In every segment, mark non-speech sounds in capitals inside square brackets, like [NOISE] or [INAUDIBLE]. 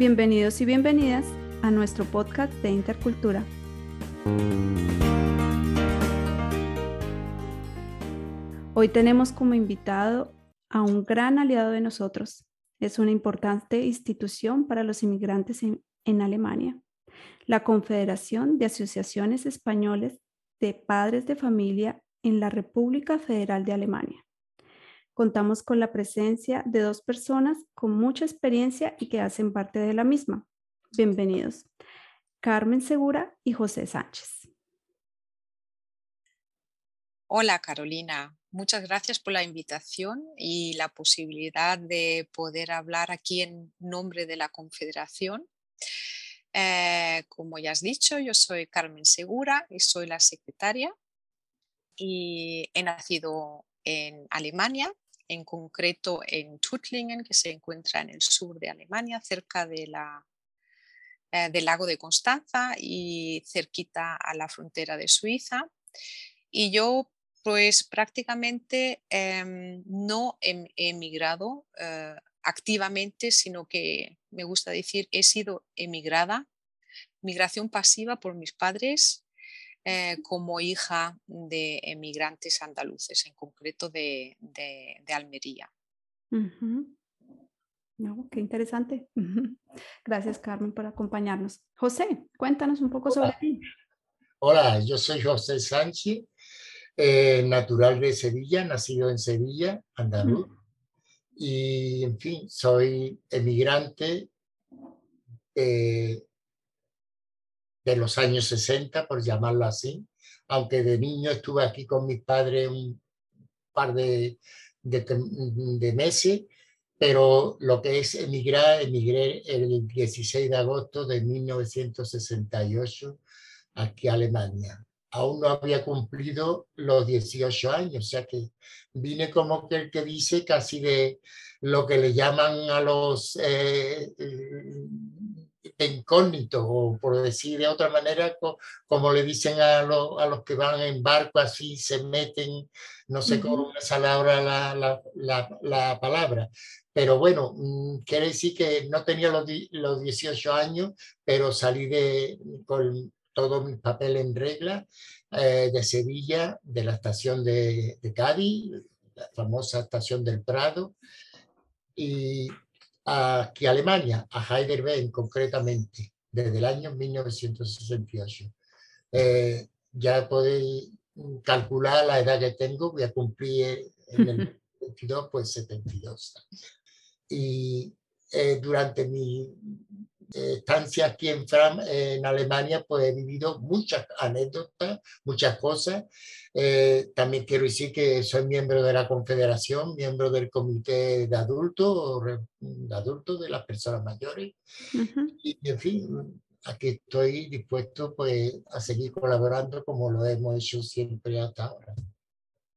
Bienvenidos y bienvenidas a nuestro podcast de Intercultura. Hoy tenemos como invitado a un gran aliado de nosotros. Es una importante institución para los inmigrantes en, Alemania, la Confederación de Asociaciones Españoles de Padres de Familia en la República Federal de Alemania. Contamos con la presencia de dos personas con mucha experiencia y que hacen parte de la misma. Bienvenidos, Carmen Segura y José Sánchez. Hola Carolina, muchas gracias por la invitación y la posibilidad de poder hablar aquí en nombre de la Confederación. Eh, como ya has dicho, yo soy Carmen Segura y soy la secretaria y he nacido en Alemania en concreto en Tuttlingen, que se encuentra en el sur de Alemania, cerca de la, eh, del lago de Constanza y cerquita a la frontera de Suiza. Y yo pues prácticamente em, no he, emigrado eh, activamente, sino que me gusta decir he sido emigrada, migración pasiva por mis padres eh, como hija de emigrantes andaluces, en concreto de, Almería. qué interesante. Gracias, Carmen, por acompañarnos. José, cuéntanos un poco sobre ti. Hola, yo soy José Sánchez, eh, natural de Sevilla, nacido en Sevilla, andaluz. Y, en fin, soy emigrante eh, de los años 60, por llamarlo así, aunque de niño estuve aquí con mis padres un par de, de, meses, pero lo que es emigrar, emigré el 16 de agosto de 1968 aquí a Alemania. Aún no había cumplido los 18 años, o sea que vine como que el que dice casi de lo que le llaman a los eh, incógnito, o por decir de otra manera, como le dicen a, a, los que van en barco, así se meten, no sé cómo es ahora la, la, la, palabra. Pero bueno, mm, quiere decir que no tenía los, los 18 años, pero salí de, con todo mi papel en regla eh, de Sevilla, de la estación de, de Cádiz, la famosa estación del Prado. Y aquí a Alemania, a Heidelberg concretamente, desde el año 1968. Eh, ya podéis calcular la edad que tengo, voy a cumplir en el [LAUGHS] 22, pues 72. Y eh, durante mi estancia aquí en, Fram, en Alemania, pues he vivido muchas anécdotas, muchas cosas. Eh, también quiero decir que soy miembro de la Confederación, miembro del Comité de Adultos, de adultos de las personas mayores. y, en fin, aquí estoy dispuesto pues, a seguir colaborando como lo hemos hecho siempre hasta ahora.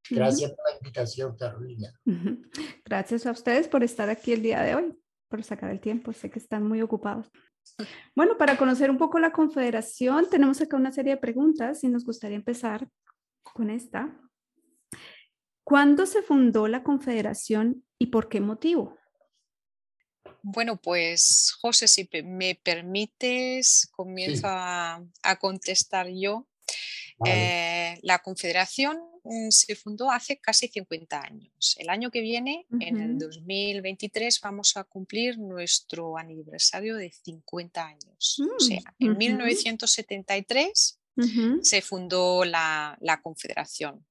Gracias por la invitación, Carolina. Gracias a ustedes por estar aquí el día de hoy por sacar el tiempo. Sé que están muy ocupados. Bueno, para conocer un poco la Confederación, tenemos acá una serie de preguntas y nos gustaría empezar con esta. ¿Cuándo se fundó la Confederación y por qué motivo? Bueno, pues José, si me permites, comienzo a, contestar yo. Eh, la Confederación Mm, se fundó hace casi 50 años. El año que viene, en el 2023, vamos a cumplir nuestro aniversario de 50 años. o sea, mm, en 1973 se fundó la, Confederación.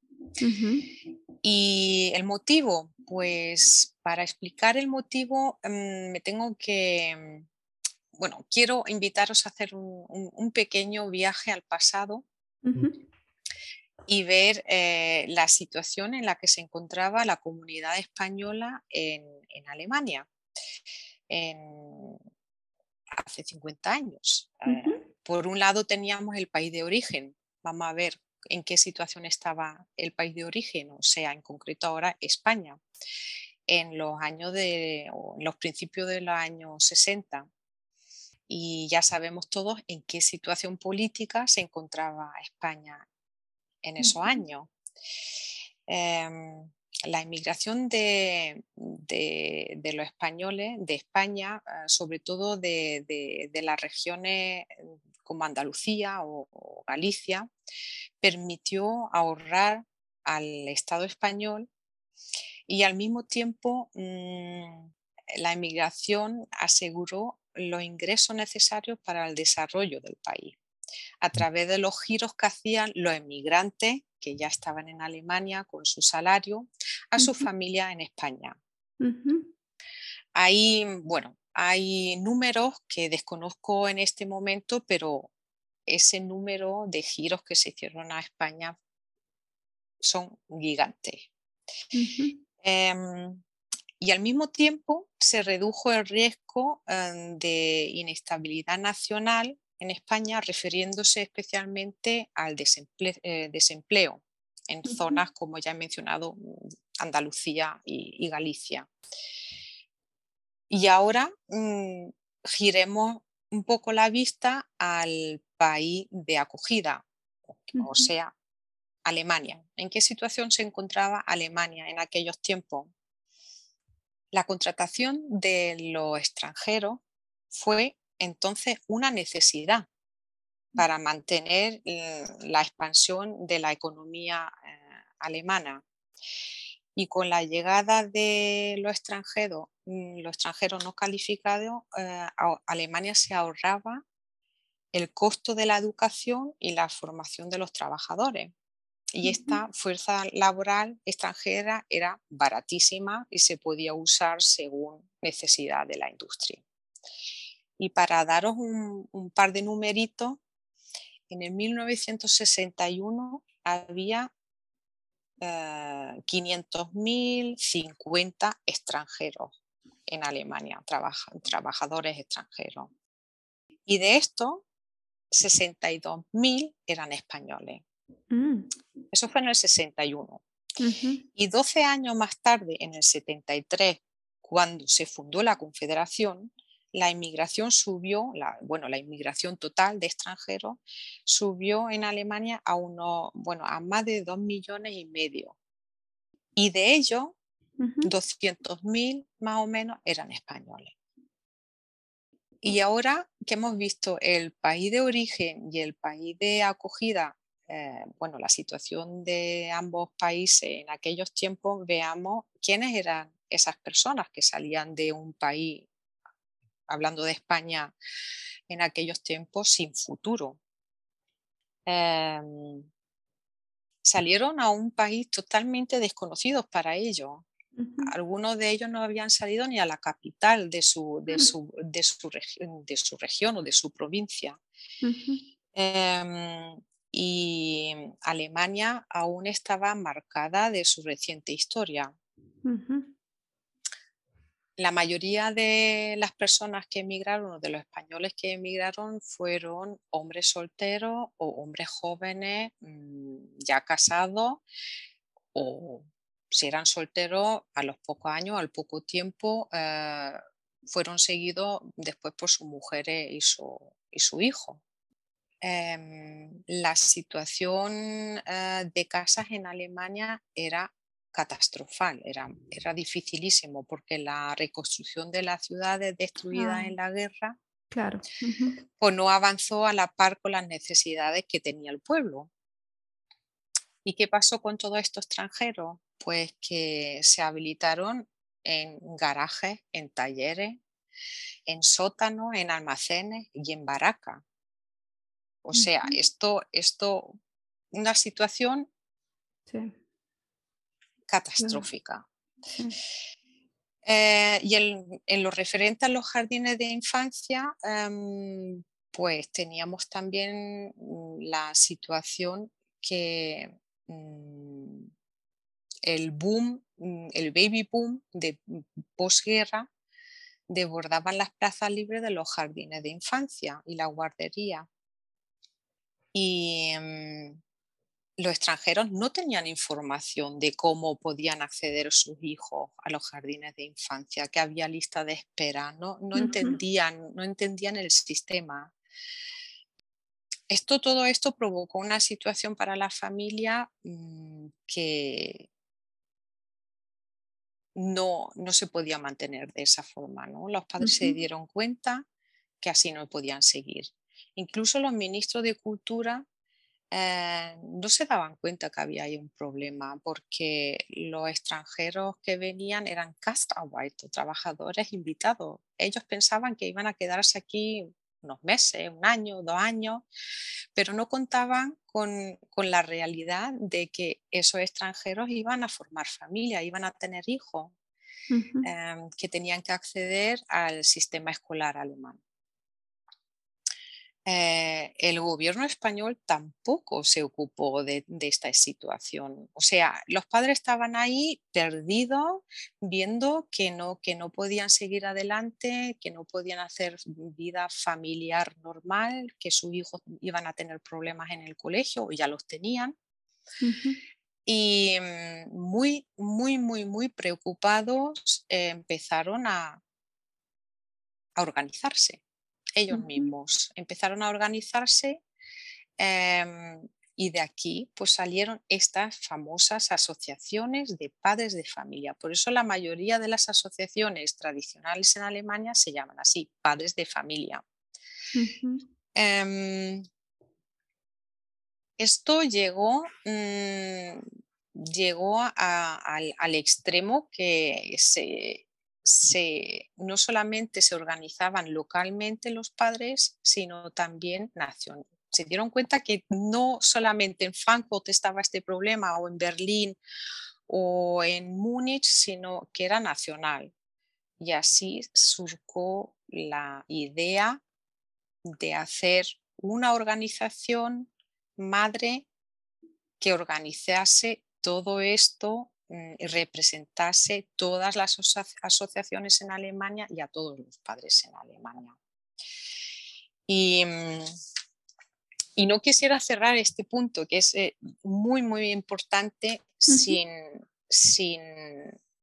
Y el motivo, pues para explicar el motivo mm, me tengo que, bueno, quiero invitaros a hacer un, pequeño viaje al pasado y ver eh, la situación en la que se encontraba la comunidad española en, Alemania hace 50 años. Eh, por un lado teníamos el país de origen, vamos a ver en qué situación estaba el país de origen, o sea, en concreto ahora España, en los años de, en los principios de los años 60. Y ya sabemos todos en qué situación política se encontraba España en esos años. Em, la inmigración de, los españoles de España, ah, sobre todo de, las regiones como Andalucía o, Galicia, permitió ahorrar al Estado español y al mismo tiempo mm, la inmigración aseguró los ingresos necesarios para el desarrollo del país a través de los giros que hacían los emigrantes que ya estaban en Alemania con su salario a su familia en España. Hay, bueno, hay números que desconozco en este momento, pero ese número de giros que se hicieron a España son gigantes. Em, y al mismo tiempo se redujo el riesgo em, de inestabilidad nacional en España, refiriéndose especialmente al eh, desempleo, en zonas como ya he mencionado, Andalucía y, Galicia. Y ahora mm, giremos un poco la vista al país de acogida, o sea, Alemania. ¿En qué situación se encontraba Alemania en aquellos tiempos? La contratación de los extranjeros fue entonces una necesidad para mantener eh, la expansión de la economía eh, alemana. Y con la llegada de los extranjeros, mm, los extranjeros no calificados, eh, Alemania se ahorraba el costo de la educación y la formación de los trabajadores. Y esta fuerza laboral extranjera era baratísima y se podía usar según necesidad de la industria. Y para daros un, par de numeritos, en el 1961 había 500.050 eh, extranjeros en Alemania, trabajadores extranjeros. Y de estos, 62.000 eran españoles. Mm. Eso fue en el 61. Y 12 años más tarde, en el 73, cuando se fundó la Confederación, la inmigración subió, la, bueno, la inmigración total de extranjeros subió en Alemania a, uno, bueno, a más de 2 millones y medio. Y de ellos, 200.000 más o menos eran españoles. Y ahora que hemos visto el país de origen y el país de acogida, eh, bueno, la situación de ambos países en aquellos tiempos, veamos quiénes eran esas personas que salían de un país hablando de España en aquellos tiempos, sin futuro. Em, salieron a un país totalmente desconocido para ellos. Algunos de ellos no habían salido ni a la capital de su, de su, de su, de su región o de su provincia. Em, y Alemania aún estaba marcada de su reciente historia la mayoría de las personas que emigraron de los españoles que emigraron fueron hombres solteros o hombres jóvenes mm, ya casados o si eran solteros a los pocos años, al poco tiempo, eh, fueron seguidos después por sus mujeres y su, y su hijo. Em, la situación eh, de casas en Alemania era catastrofal, era, era dificilísimo porque la reconstrucción de las ciudades destruidas en la guerra claro. pues no avanzó a la par con las necesidades que tenía el pueblo. ¿Y qué pasó con todos estos extranjeros? Pues que se habilitaron en garajes, en talleres, en sótanos, en almacenes y en baracas. O sea, esto, esto, una situación sí catastrófica. Eh, y en, lo referente a los jardines de infancia, em, pues teníamos también mm, la situación que mm, el boom, mm, el baby boom de posguerra desbordaban las plazas libres de los jardines de infancia y la guardería. Y em, los extranjeros no tenían información de cómo podían acceder sus hijos a los jardines de infancia, que había lista de espera, no, no, entendían, no entendían el sistema. Esto, todo esto provocó una situación para la familia mm, que, no, no se podía mantener de esa forma. ¿no? Los padres se dieron cuenta que así no podían seguir. Incluso los ministros de Cultura eh, no se daban cuenta que había ahí un problema porque los extranjeros que venían eran castaways, trabajadores invitados. Ellos pensaban que iban a quedarse aquí unos meses, un año, dos años, pero no contaban con, la realidad de que esos extranjeros iban a formar familia, iban a tener hijos, em, que tenían que acceder al sistema escolar alemán. Eh, el gobierno español tampoco se ocupó de, esta situación. O sea, los padres estaban ahí perdidos, viendo que no, que no podían seguir adelante, que no podían hacer vida familiar normal, que sus hijos iban a tener problemas en el colegio, o ya los tenían. Y mm, muy, muy, muy, muy preocupados eh, empezaron a, a organizarse ellos mismos empezaron a organizarse em, y de aquí pues salieron estas famosas asociaciones de padres de familia. Por eso la mayoría de las asociaciones tradicionales en Alemania se llaman así, padres de familia. Em, esto llegó, mm, llegó al, al, extremo que se, no solamente se organizaban localmente los padres, sino también nacionalmente. Se dieron cuenta que no solamente en Frankfurt estaba este problema o en Berlín o en Múnich, sino que era nacional. Y así surcó la idea de hacer una organización madre que organizase todo esto representase todas las asociaciones en Alemania y a todos los padres en Alemania. Y, mm, y no quisiera cerrar este punto, que es eh, muy, muy importante, sin, sin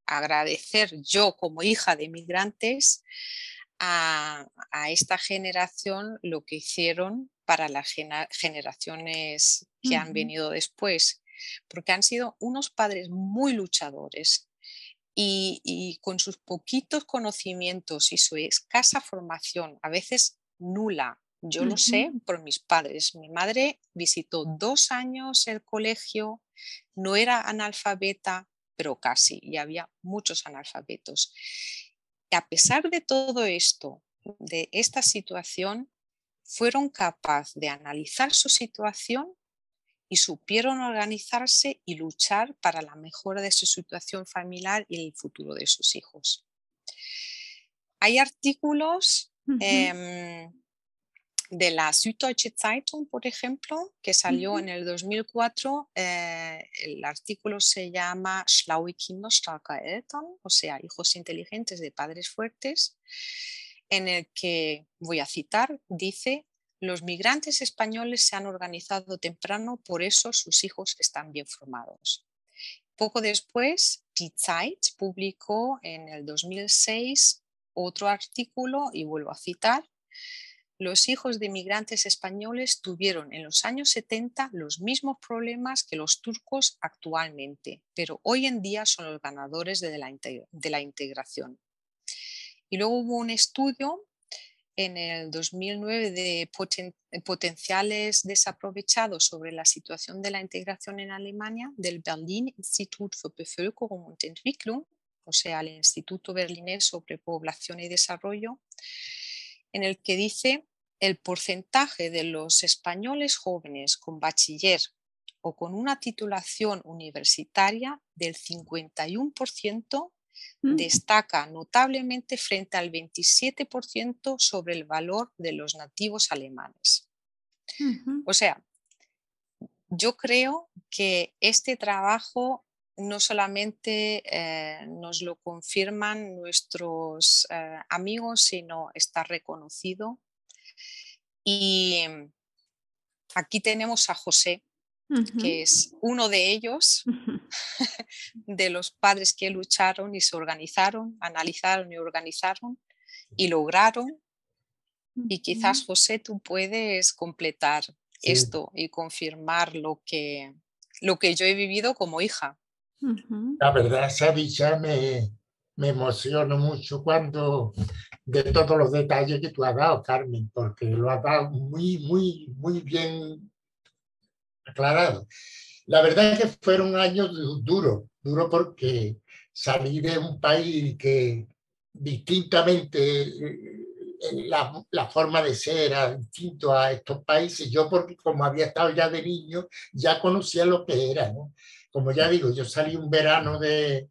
agradecer yo como hija de migrantes a, a, esta generación lo que hicieron para las generaciones que han venido después porque han sido unos padres muy luchadores y, con sus poquitos conocimientos y su escasa formación, a veces nula, yo lo sé por mis padres. Mi madre visitó dos años el colegio, no era analfabeta, pero casi, y había muchos analfabetos. Y a pesar de todo esto, de esta situación, fueron capaces de analizar su situación y supieron organizarse y luchar para la mejora de su situación familiar y el futuro de sus hijos. Hay artículos em, de la Süddeutsche Zeitung, por ejemplo, que salió en el 2004. Eh, el artículo se llama Schlaue Kinder, starke Eltern, o sea, hijos inteligentes de padres fuertes, en el que, voy a citar, dice, los migrantes españoles se han organizado temprano, por eso sus hijos están bien formados. Poco después, Die publicó en el 2006 otro artículo, y vuelvo a citar, los hijos de migrantes españoles tuvieron en los años 70 los mismos problemas que los turcos actualmente, pero hoy en día son los ganadores de la integración. Y luego hubo un estudio en el 2009 de potenciales desaprovechados sobre la situación de la integración en Alemania del Berlin Institut für Bevölkerung und Entwicklung, o sea, el Instituto Berlinés sobre Población y Desarrollo, en el que dice el porcentaje de los españoles jóvenes con bachiller o con una titulación universitaria del 51% Mm. destaca notablemente frente al 27% sobre el valor de los nativos alemanes. O sea, yo creo que este trabajo no solamente eh, nos lo confirman nuestros eh, amigos, sino está reconocido. Y aquí tenemos a José, que es uno de ellos, [LAUGHS] de los padres que lucharon y se organizaron, analizaron y organizaron y lograron. Y quizás, José, tú puedes completar esto y confirmar lo que, lo que yo he vivido como hija. La verdad, esa dicha me, me emociona mucho cuando de todos los detalles que tú has dado, Carmen, porque lo has dado muy, muy, muy bien aclarado. La verdad es que fueron años duros, duros porque salí de un país que distintamente eh, la, la, forma de ser era distinto a estos países. Yo, porque como había estado ya de niño, ya conocía lo que era. ¿no? Como ya digo, yo salí un verano de,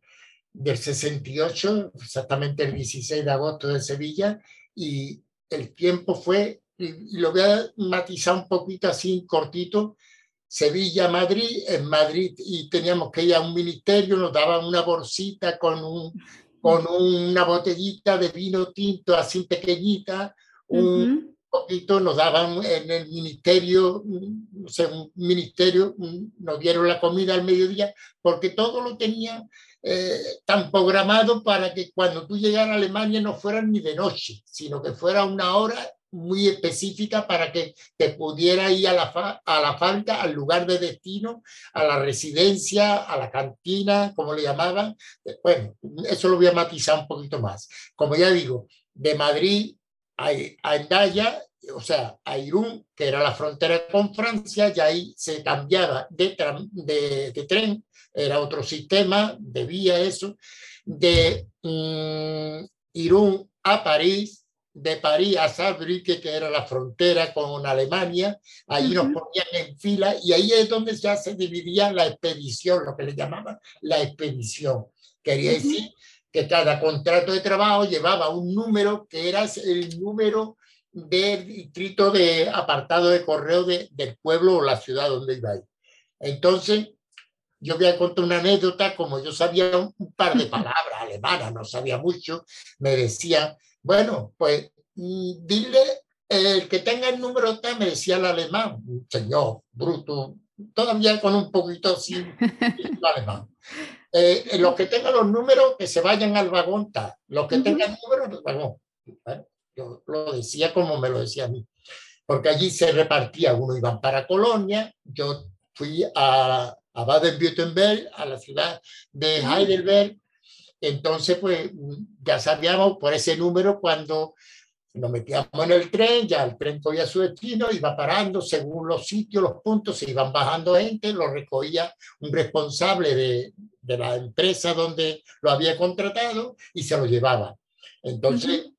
del 68, exactamente el 16 de agosto de Sevilla, y el tiempo fue, y lo voy a matizar un poquito así cortito, Sevilla, Madrid, en Madrid, y teníamos que ir a un ministerio, nos daban una bolsita con, un, con una botellita de vino tinto así pequeñita, un poquito nos daban en el ministerio, no sé, un ministerio, nos dieron la comida al mediodía, porque todo lo tenían eh, tan programado para que cuando tú llegaras a Alemania no fuera ni de noche, sino que fuera una hora muy específica para que te pudiera ir a la, a la fábrica, al lugar de destino, a la residencia, a la cantina, como le llamaban. Bueno, eso lo voy a matizar un poquito más. Como ya digo, de Madrid a, a Endaya, o sea, a Irún, que era la frontera con Francia, y ahí se cambiaba de, de, de tren era otro sistema, debía eso, de mm, Irún a París, de París a Saarbrücken, que era la frontera con Alemania, ahí nos ponían en fila y ahí es donde ya se dividía la expedición, lo que le llamaban la expedición. Quería decir que cada contrato de trabajo llevaba un número que era el número del distrito de apartado de correo de, del pueblo o la ciudad donde iba. Entonces, yo voy a contar una anécdota, como yo sabía un, par de [LAUGHS] palabras alemanas, no sabía mucho, me decía, bueno, pues dile, el que tenga el número T, me decía el alemán, señor bruto, todavía con un poquito sin [LAUGHS] alemán. Eh, los que tengan los números, que se vayan al vagón T, los que tengan números, del vagón. Yo lo decía como me lo decía a mí, porque allí se repartía, uno iban para Colonia, yo fui a, a Baden-Württemberg, a la ciudad de Heidelberg. Entonces, pues ya sabíamos por ese número cuando nos metíamos en el tren, ya el tren cogía su destino, iba parando según los sitios, los puntos, se iban bajando gente, lo recogía un responsable de, de la empresa donde lo había contratado y se lo llevaba. Entonces,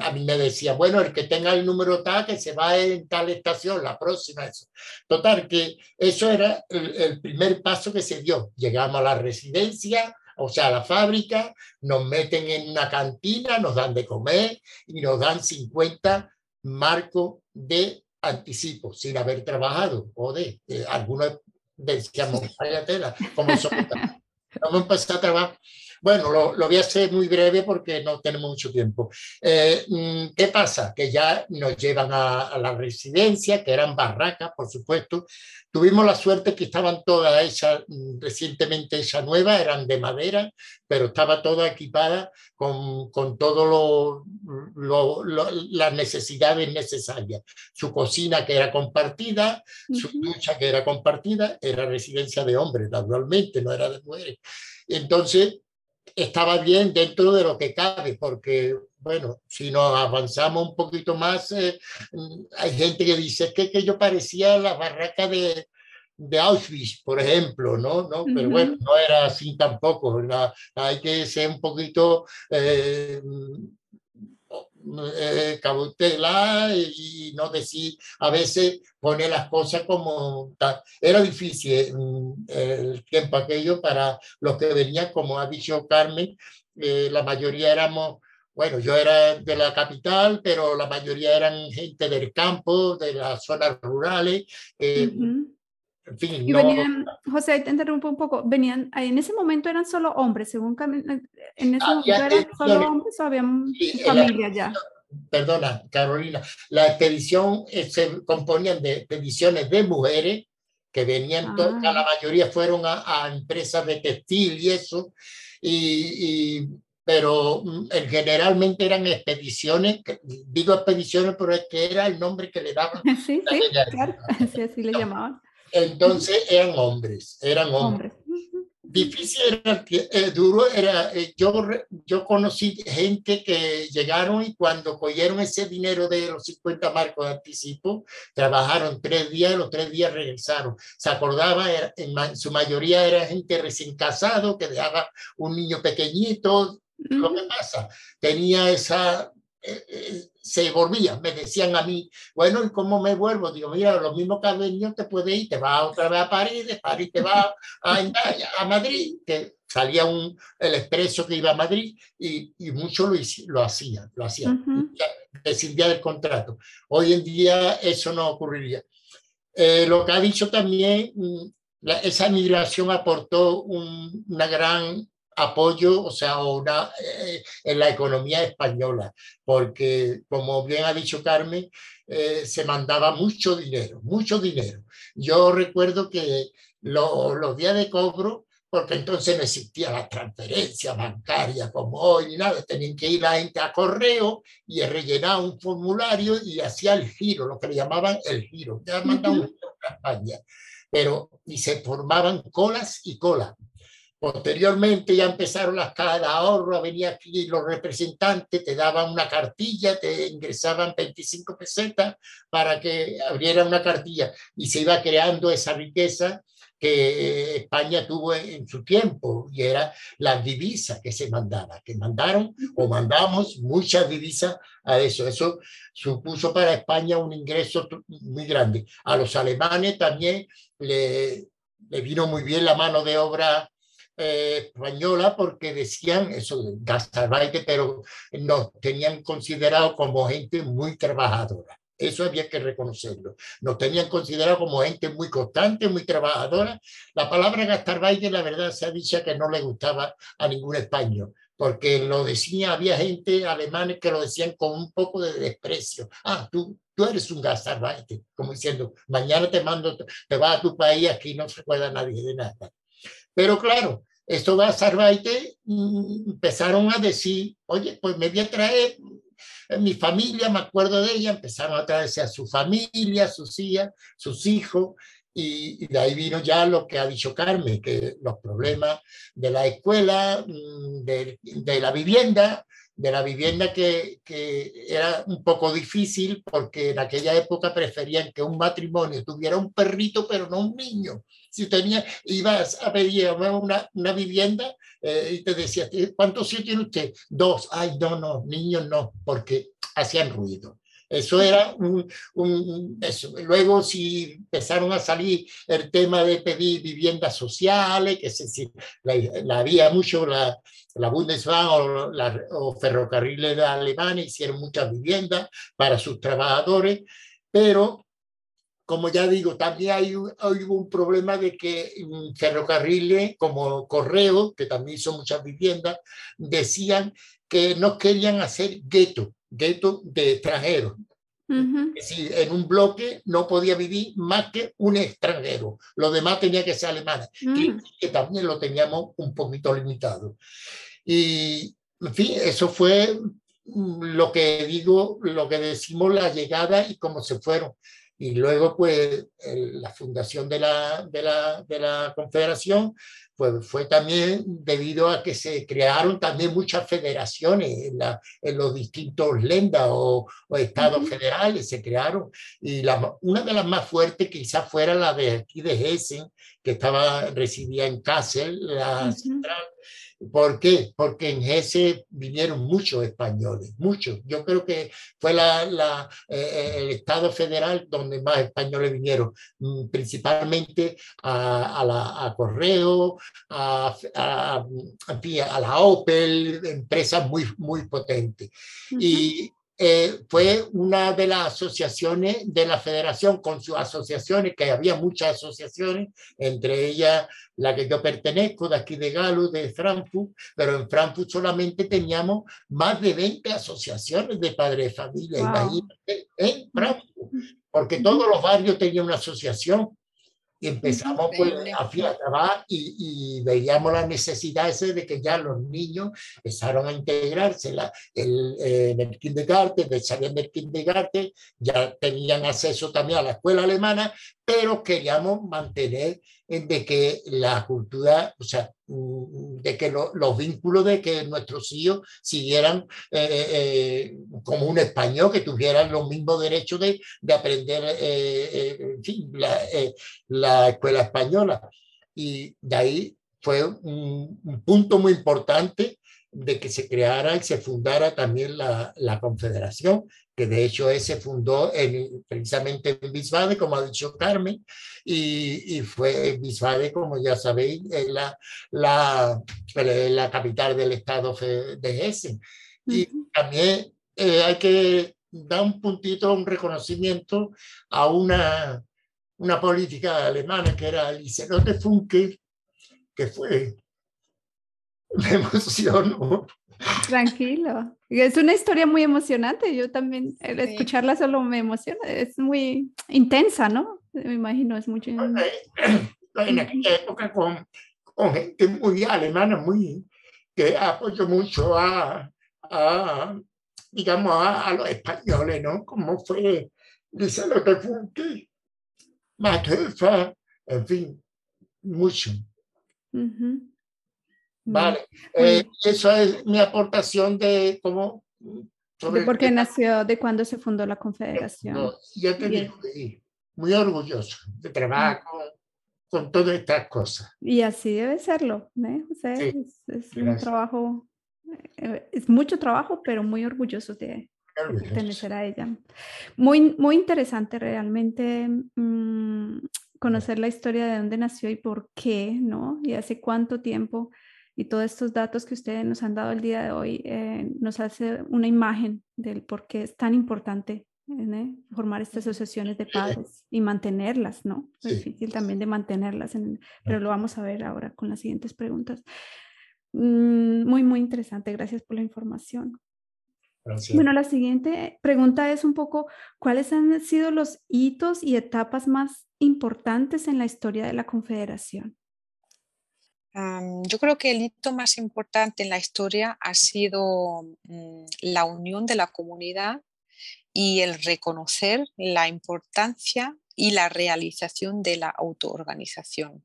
a mí me decía, bueno, el que tenga el número tal, que se va en tal estación, la próxima. Eso. Total, que eso era el, primer paso que se dio. Llegamos a la residencia, o sea, la fábrica, nos meten en una cantina, nos dan de comer y nos dan 50 marcos de anticipo sin haber trabajado o de, algunos decíamos, vaya tela, como son, [LAUGHS] vamos a empezar a trabajar bueno, lo, lo, voy a hacer muy breve porque no tenemos mucho tiempo. Eh, mm, ¿Qué pasa? Que ya nos llevan a, la residencia, que eran barracas, por supuesto. Tuvimos la suerte que estaban todas hechas, mm, recientemente hechas nuevas, eran de madera, pero estaba toda equipada con, con todas las necesidades necesarias. Su cocina que era compartida, su ducha que era compartida, era residencia de hombres, naturalmente, no era de mujeres. Entonces, estaba bien dentro de lo que cabe, porque, bueno, si nos avanzamos un poquito más, eh, mm, hay gente que dice que, que yo parecía la barraca de, de Auschwitz, por ejemplo, ¿no? ¿no? Pero bueno, no era así tampoco, hay que ser un poquito eh, eh, cautela y, no decir, a veces poner las cosas como... Era difícil mm, el tiempo aquello para los que venían, como ha dicho Carmen, eh, la mayoría éramos, bueno, yo era de la capital, pero la mayoría eran gente del campo, de las zonas rurales. Eh, y venían, José, te interrumpo un poco, venían, en ese momento eran solo hombres, según en ese momento eran solo hombres o había familia ya. Perdona, Carolina, la expedición eh, se componían de expediciones de mujeres que venían, ah. la mayoría fueron a, empresas de textil y eso, y, pero mm, generalmente eran expediciones, digo expediciones, pero es que era el nombre que le daban. [LAUGHS] Sí, sí, claro, [LAUGHS] así le llamaban. Entonces eran hombres, eran hombres. Difícil era, eh, duro era, eh, yo, yo conocí gente que llegaron y cuando cogieron ese dinero de los 50 marcos de anticipo, trabajaron tres días y los tres días regresaron. Se acordaba, en, su mayoría era gente recién casado que dejaba un niño pequeñito. Lo que pasa, tenía esa eh, se volvían, me decían a mí, bueno, ¿y cómo me vuelvo? Digo, mira, lo mismo que venido te puede ir, te vas otra vez a París, de París te vas a, a, Madrid, que salía un, el expreso que iba a Madrid y, y muchos lo, lo hacían, lo hacían, uh del contrato. Hoy en día eso no ocurriría. Eh, lo que ha dicho también, mm, esa migración aportó un, una gran apoyo, o sea, una, eh, en la economía española, porque como bien ha dicho Carmen, eh, se mandaba mucho dinero, mucho dinero. Yo recuerdo que los días de cobro, porque entonces no existía la transferencia bancaria como hoy ni nada, tenían que ir la gente a correo y rellenar un formulario y hacía el giro, lo que le llamaban el giro, ya mandaban a España, pero y se formaban colas y colas Posteriormente ya empezaron las cajas de ahorro, venía aquí los representantes, te daban una cartilla, te ingresaban 25 pesetas para que abriera una cartilla y se iba creando esa riqueza que España tuvo en, su tiempo y era la divisa que se mandaba, que mandaron o mandamos muchas divisas a eso. Eso supuso para España un ingreso muy grande. A los alemanes también le, le vino muy bien la mano de obra española porque decían eso, gastarbaite, pero nos tenían considerado como gente muy trabajadora. Eso había que reconocerlo. Nos tenían considerado como gente muy constante, muy trabajadora. La palabra gastarbaite, la verdad, se ha dicho que no le gustaba a ningún español, porque lo decía, había gente alemanes que lo decían con un poco de desprecio. Ah, tú, tú eres un gastarbaite, como diciendo, mañana te mando, te vas a tu país, aquí no se acuerda nadie de nada. Pero claro, esto va a Sarbaite, mm, empezaron a decir, oye, pues me voy a traer mi familia, me acuerdo de ella, empezaron a traerse a su familia, sus hijas, sus hijos, y, de ahí vino ya lo que ha dicho Carmen, que los problemas de la escuela, mm, de, la vivienda, de la vivienda que, era un poco difícil porque en aquella época preferían que un matrimonio tuviera un perrito pero no un niño. Si tenía, ibas a pedir una, una vivienda eh, y te decía, ¿cuántos hijos tiene usted? Dos. Ay, no, no, niños no, porque hacían ruido. Eso era un, un, eso. Luego si empezaron a salir el tema de pedir viviendas sociales, que se, la, la había mucho la, la Bundesbahn o, la, o ferrocarriles de Alemania hicieron muchas viviendas para sus trabajadores, pero como ya digo, también hay, hay un problema de que ferrocarriles como Correo, que también hizo muchas viviendas, decían que no querían hacer gueto, gueto de extranjeros. Es decir, en un bloque no podía vivir más que un extranjero. Lo demás tenía que ser alemán, mm. que también lo teníamos un poquito limitado. Y, en fin, eso fue lo que digo, lo que decimos la llegada y cómo se fueron. Y luego, pues, la fundación de la, de la, de la Confederación pues fue también debido a que se crearon también muchas federaciones en, la, en los distintos lendas o, estados federales, se crearon. Y la, una de las más fuertes quizás fuera la de aquí de Hessen, que estaba, residía en Kassel, la central, ¿Por qué? Porque en ese vinieron muchos españoles, muchos. Yo creo que fue la, la, eh, el Estado federal donde más españoles vinieron, mm, principalmente a, a, la, a Correo, a, a, a, la Opel, empresas muy, muy potentes. Y eh, fue una de las asociaciones de la federación con sus asociaciones, que había muchas asociaciones, entre ellas la que yo pertenezco, de aquí de Galo, de Frankfurt, pero en Frankfurt solamente teníamos más de 20 asociaciones de padres de familia, en Frankfurt, porque todos los barrios tenían una asociación y empezamos pues, a trabajar y, y, veíamos la necesidad ese de que ya los niños empezaron a integrarse la, el, eh, en el kindergarten, salían del kindergarten, ya tenían acceso también a la escuela alemana, pero queríamos mantener de que la cultura, o sea, mm, de que los vínculos de que nuestros hijos siguieran eh, eh, como un español, que tuvieran los mismos derechos de, de aprender en fin, la, la, escuela española. Y de ahí fue un, un punto muy importante de que se creara y se fundara también la, la Confederación, que de hecho ese fundó en, precisamente en Bisbade, como ha dicho Carmen, y, y fue Bisbade, como ya sabéis, la, la, la capital del estado de Hessen. Y también eh, hay que dar un puntito, un reconocimiento a una, una política alemana que era Liselotte Funke, que fue [LAUGHS] me emociono. Tranquilo. Es una historia muy emocionante. Yo también, el escucharla solo me emociona. Es muy intensa, ¿no? Me imagino, es mucho. [CLEARS THROAT] En aquella época con, con gente muy alemana, muy, que apoyó mucho a, a digamos, a, los españoles, ¿no? Como fue dice lo que fue Mateufa, en fin, mucho. Vale, eh, eso es mi aportación de cómo... de por qué nació, de cuándo se fundó la Confederación. yo te digo, muy orgulloso de trabajar con, todas estas cosas. Y así debe serlo, ¿eh? es, un trabajo, eh, es mucho trabajo, pero muy orgulloso de, pertenecer a ella. Muy, muy interesante realmente mm, conocer la historia de dónde nació y por qué, ¿no? Y hace cuánto tiempo y todos estos datos que ustedes nos han dado el día de hoy eh, nos hace una imagen del por qué es tan importante ¿eh? formar estas asociaciones de padres y mantenerlas, ¿no? Es difícil también de mantenerlas, pero lo vamos a ver ahora con las siguientes preguntas. Mm, muy, muy interesante. Gracias por la información. Bueno, la siguiente pregunta es un poco, ¿cuáles han sido los hitos y etapas más importantes en la historia de la Confederación? Yo creo que el hito más importante en la historia ha sido mm, la unión de la comunidad y el reconocer la importancia y la realización de la autoorganización.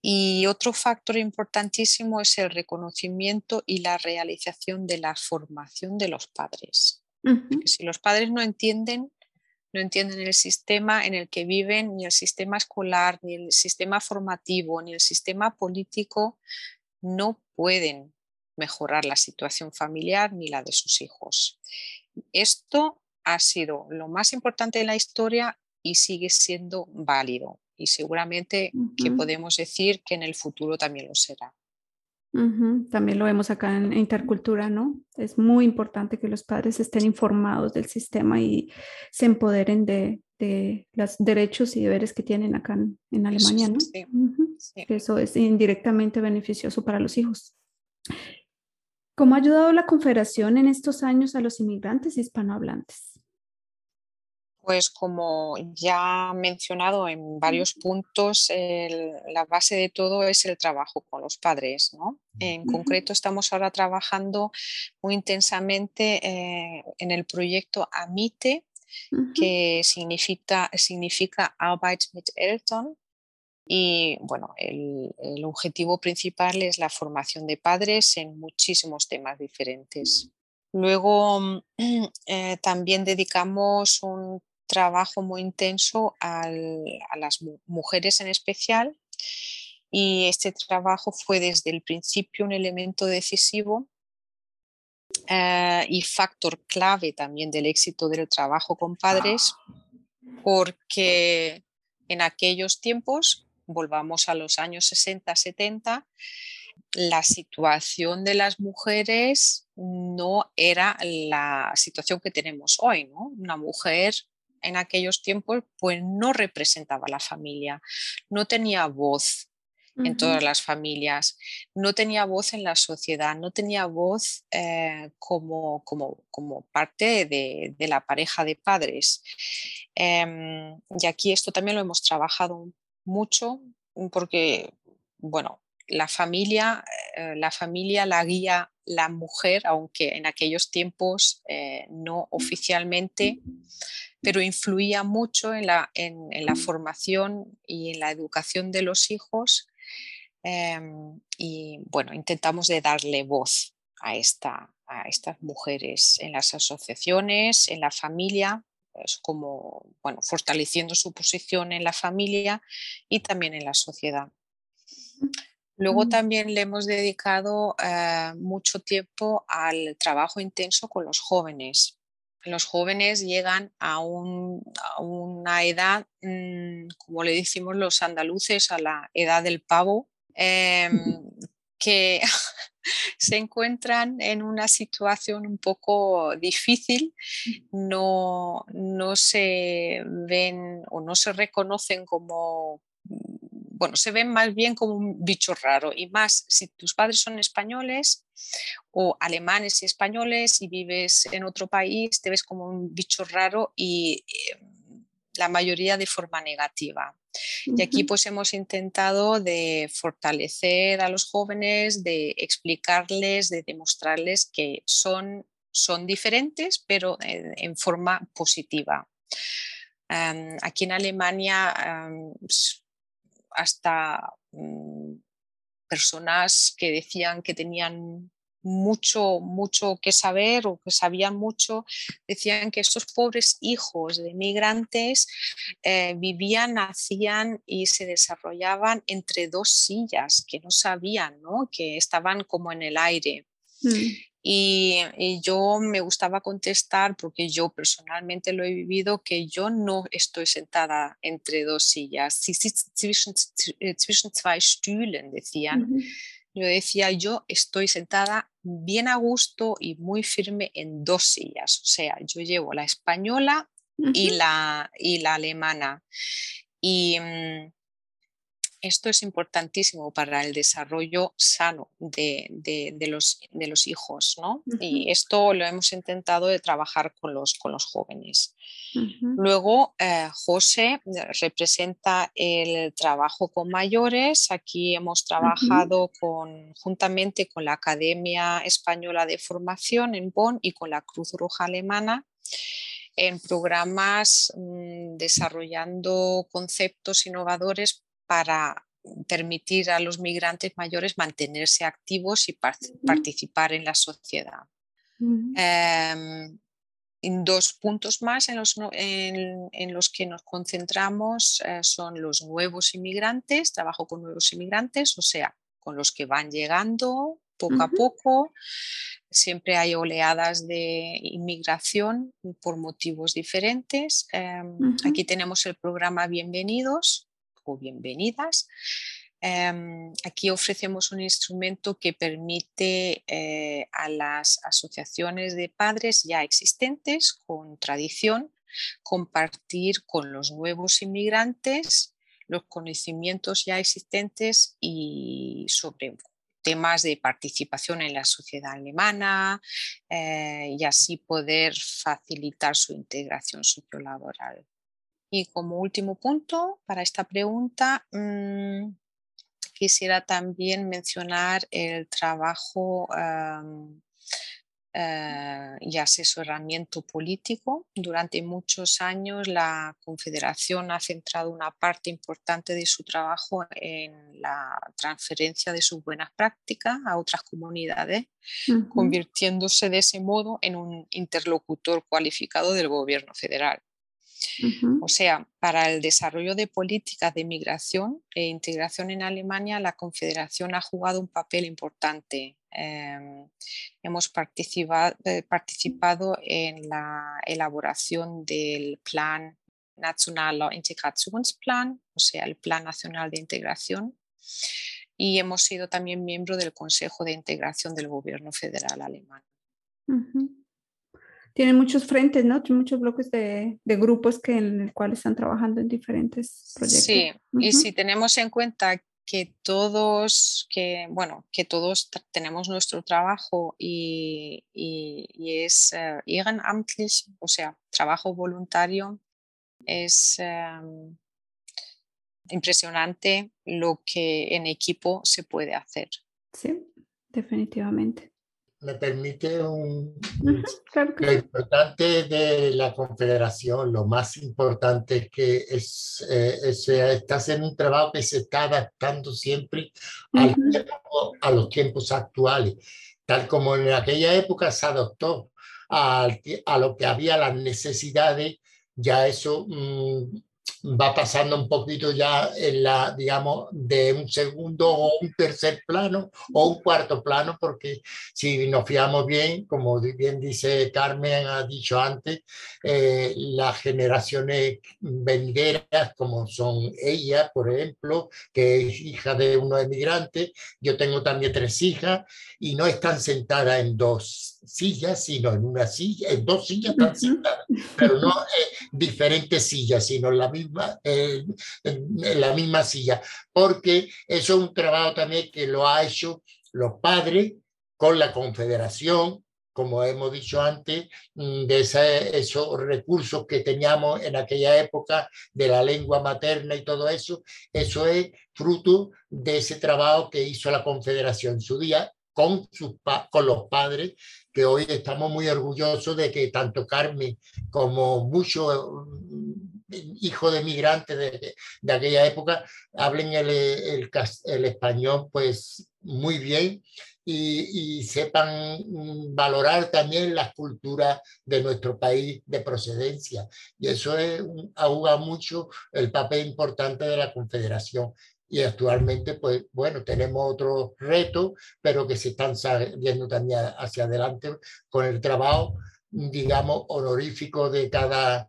Y otro factor importantísimo es el reconocimiento y la realización de la formación de los padres. Si los padres no entienden no entienden el sistema en el que viven, ni el sistema escolar, ni el sistema formativo, ni el sistema político, no pueden mejorar la situación familiar ni la de sus hijos. Esto ha sido lo más importante en la historia y sigue siendo válido. Y seguramente que podemos decir que en el futuro también lo será. También lo vemos acá en Intercultura, ¿no? Es muy importante que los padres estén informados del sistema y se empoderen de, los derechos y deberes que tienen acá en, Alemania, ¿no? Eso es indirectamente beneficioso para los hijos. ¿Cómo ha ayudado la Confederación en estos años a los inmigrantes hispanohablantes? Pues como ya mencionado en varios puntos, la base de todo es el trabajo con los padres. ¿no? En concreto estamos ahora trabajando muy intensamente eh, en el proyecto AMITE, que significa, significa Arbeit mit Eltern. Y bueno, el, objetivo principal es la formación de padres en muchísimos temas diferentes. Luego [CLEARS THROAT] eh, también dedicamos un trabajo muy intenso a las mujeres en especial y este trabajo fue desde el principio un elemento decisivo eh, y factor clave también del éxito del trabajo con padres porque en aquellos tiempos, volvamos a los años 60-70, la situación de las mujeres no era la situación que tenemos hoy, ¿no? Una mujer en aquellos tiempos pues no representaba a la familia, no tenía voz en todas las familias, no tenía voz en la sociedad, no tenía voz eh, como, como, como, parte de, la pareja de padres. Em, y aquí esto también lo hemos trabajado mucho porque, bueno, la familia, eh, la familia, la guía la mujer, aunque en aquellos tiempos eh, no oficialmente, pero influía mucho en la, en, la, formación y en la educación de los hijos. Em, y bueno, intentamos de darle voz a, esta, a estas mujeres en las asociaciones, en la familia, es como bueno, fortaleciendo su posición en la familia y también en la sociedad. Luego también le hemos dedicado eh, mucho tiempo al trabajo intenso con los jóvenes. Los jóvenes llegan a, una edad, mm, como le decimos los andaluces, a la edad del pavo, em, que [LAUGHS] se encuentran en una situación un poco difícil, no, no se ven o no se reconocen como bueno, se ven más bien como un bicho raro y más si tus padres son españoles o alemanes y españoles y vives en otro país, te ves como un bicho raro y em, la mayoría de forma negativa. Y aquí pues hemos intentado de fortalecer a los jóvenes, de explicarles, de demostrarles que son, son diferentes, pero en, forma positiva. aquí en Alemania hasta mm, personas que decían que tenían mucho, mucho que saber o que sabían mucho, decían que estos pobres hijos de migrantes eh, vivían, nacían y se desarrollaban entre dos sillas, que no sabían, que estaban como en el aire. Mm. Y, yo me gustaba contestar, porque yo personalmente lo he vivido, que yo no estoy sentada entre dos sillas. Zwischen, zwischen zwei Stühlen, decían. Yo decía, yo estoy sentada bien a gusto y muy firme en dos sillas. O sea, yo llevo la española y, la, y la alemana. Y, mm, esto es importantísimo para el desarrollo sano de, los, de los, hijos, ¿no? Y esto lo hemos intentado de trabajar con los, con los jóvenes. Luego, eh, José representa el trabajo con mayores. Aquí hemos trabajado con, juntamente con la Academia Española de Formación en Bonn y con la Cruz Roja Alemana en programas mm, desarrollando conceptos innovadores para permitir a los migrantes mayores mantenerse activos y participar en la sociedad. Em, dos puntos más en los, en, los que nos concentramos eh, son los nuevos inmigrantes, trabajo con nuevos inmigrantes, o sea, con los que van llegando poco a poco. Siempre hay oleadas de inmigración por motivos diferentes. Em, aquí tenemos el programa Bienvenidos, o bienvenidas. Em, aquí ofrecemos un instrumento que permite eh, a las asociaciones de padres ya existentes con tradición compartir con los nuevos inmigrantes los conocimientos ya existentes y sobre temas de participación en la sociedad alemana eh, y así poder facilitar su integración sociolaboral. Y como último punto para esta pregunta, mm, quisiera también mencionar el trabajo eh, y asesoramiento político. Durante muchos años la Confederación ha centrado una parte importante de su trabajo en la transferencia de sus buenas prácticas a otras comunidades, convirtiéndose de ese modo en un interlocutor cualificado del gobierno federal. O sea, para el desarrollo de políticas de migración e integración en Alemania, la Confederación ha jugado un papel importante. Em, hemos eh, participado, en la elaboración del Plan Nationaler Integrationsplan, o sea, el Plan Nacional de Integración, y hemos sido también miembro del Consejo de Integración del Gobierno Federal Alemán tienen muchos frentes, ¿no? Muchos bloques de, grupos que en el cual están trabajando en diferentes proyectos. Sí, y si tenemos en cuenta que todos, que, bueno, que todos tenemos nuestro trabajo y, es uh, ehrenamtlich, o sea, trabajo voluntario, es em, impresionante lo que en equipo se puede hacer. Sí, definitivamente. Me permite un... Lo importante de la confederación, lo más importante es que es, eh, está haciendo un trabajo que se está adaptando siempre a los tiempos actuales, tal como en aquella época se adoptó a, a lo que había las necesidades, ya eso mm, va pasando un poquito ya en la, digamos, de un segundo o un tercer plano o un cuarto plano, porque si nos fiamos bien, como bien dice Carmen, ha dicho antes, eh, las generaciones venideras, como son ella, por ejemplo, que es hija de unos emigrantes, yo tengo también tres hijas, y no están sentadas en dos sillas, sino en una silla, en dos sillas están sentadas, pero no eh, diferentes sillas, sino la misma, en, la misma silla, porque eso es un trabajo también que lo ha hecho los padres con la confederación, como hemos dicho antes, mm, de esos recursos que teníamos en aquella época de la lengua materna y todo eso, eso es fruto de ese trabajo que hizo la Confederación en su día con, sus, con los padres, que hoy estamos muy orgullosos de que tanto Carmen como muchos mm, hijos de migrantes de, de, aquella época hablen el, el, el, español pues muy bien y, y, sepan mm, valorar también las culturas de nuestro país de procedencia. Y eso es, ahoga mucho el papel importante de la Confederación y actualmente, pues bueno, tenemos otros retos, pero que se están saliendo también hacia adelante con el trabajo, digamos, honorífico de cada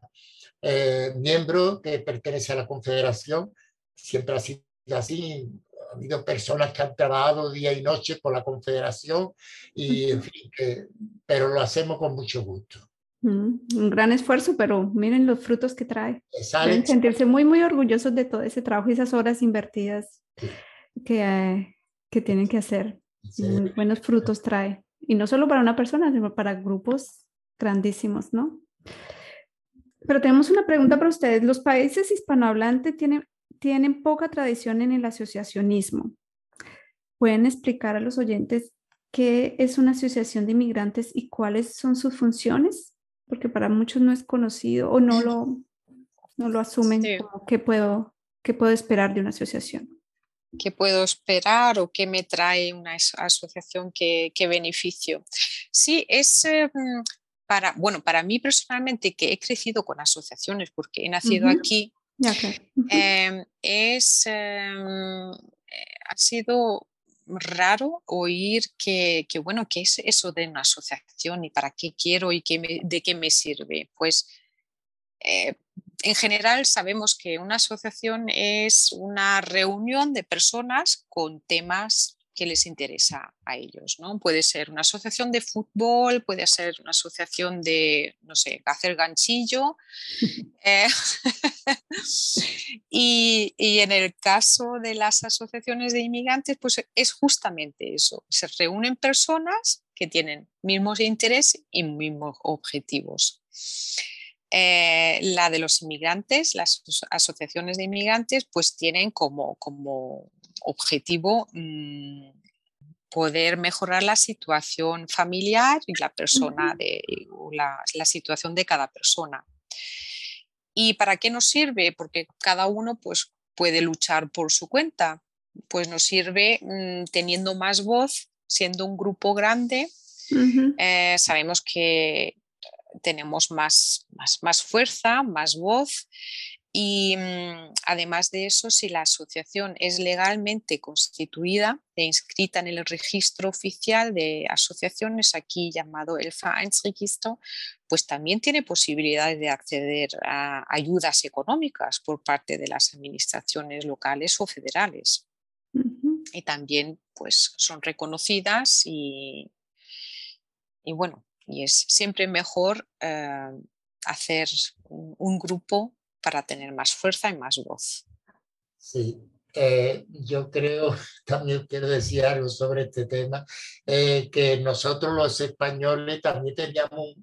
eh, miembro que pertenece a la Confederación. Siempre ha sido así, ha habido personas que han trabajado día y noche por la Confederación, y, en fin, pero lo hacemos con mucho gusto. Mm, un gran esfuerzo, pero miren los frutos que trae. Deben sentirse muy, muy orgullosos de todo ese trabajo y esas horas invertidas que, que tienen que hacer. Muy buenos frutos trae. Y no solo para una persona, sino para grupos grandísimos, ¿no? Pero tenemos una pregunta para ustedes. Los países hispanohablantes tienen, tienen poca tradición en el asociacionismo. ¿Pueden explicar a los oyentes qué es una asociación de inmigrantes y cuáles son sus funciones? Porque para muchos no es conocido o no lo, no lo asumen como qué puedo, qué puedo esperar de una asociación. ¿Qué puedo esperar o qué me trae una asociación, qué, qué beneficio? Sí, es em, para, bueno, para mí personalmente que he crecido con asociaciones porque he nacido aquí, em, es, em, eh, ha sido raro oír que, bueno, ¿qué es eso de una asociación y para qué quiero y qué de qué me sirve? Pues eh, en general sabemos que una asociación es una reunión de personas con temas que les interesa a ellos. ¿no? Puede ser una asociación de fútbol, puede ser una asociación de, no sé, hacer ganchillo. [LAUGHS] Eh, [LAUGHS] y, y, en el caso de las asociaciones de inmigrantes, pues es justamente eso. Se reúnen personas que tienen mismos intereses y mismos objetivos. Eh, la de los inmigrantes, las asociaciones de inmigrantes, pues tienen como, como objetivo mm, poder mejorar la situación familiar y la persona de, la, la, situación de cada persona. ¿Y para qué nos sirve? Porque cada uno pues, puede luchar por su cuenta. Pues nos sirve mm, teniendo más voz, siendo un grupo grande. Eh, sabemos que tenemos más, más, más fuerza, más voz y mm, además de eso, si la asociación es legalmente constituida e inscrita en el registro oficial de asociaciones, aquí llamado el Vereinsregistro, pues también tiene posibilidades de acceder a ayudas económicas por parte de las administraciones locales o federales. Y también pues, son reconocidas y, y bueno, y es siempre mejor eh, hacer un grupo para tener más fuerza y más voz. Sí, eh, yo creo, [LAUGHS] también quiero decir algo sobre este tema, eh, que nosotros los españoles también teníamos,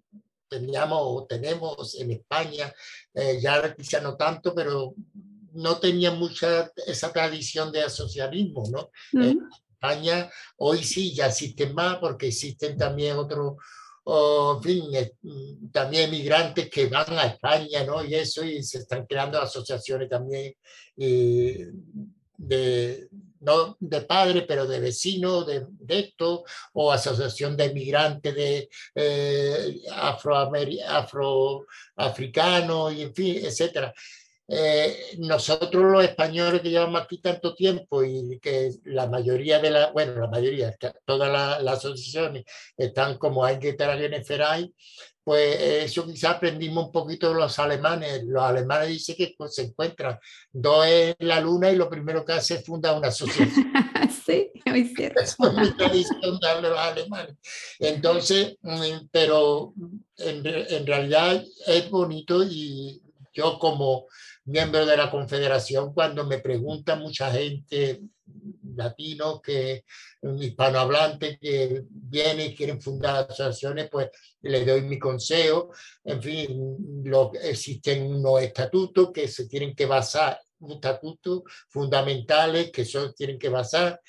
teníamos o tenemos en España, eh, ya quizá no tanto, pero no tenía mucha esa tradición de asociacionismo, ¿no? España hoy sí ya existen más porque existen también otros, en fin, mm, también migrantes que van a España, ¿no? Y eso, y se están creando asociaciones también de, no de padres, pero de vecinos de, esto, o asociación de migrantes de eh, y en fin, etcétera. Eh, nosotros los españoles que llevamos aquí tanto tiempo y que la mayoría de la, bueno, la mayoría, todas las, asociaciones están como hay que en Feray, pues eso quizás aprendimos un poquito de los alemanes. Los alemanes dicen que pues, se encuentran dos en la luna y lo primero que hace es fundar una asociación. [LAUGHS] sí, muy cierto. es muy tradición de los alemanes. Entonces, mm, pero en, en realidad es bonito y yo como miembro de la confederación, cuando me pregunta mucha gente latino que hispanohablante que viene y quieren fundar asociaciones, pues le doy mi consejo. En fin, lo, existen unos estatutos que se tienen que basar estatutos fundamentales que son, tienen que basar,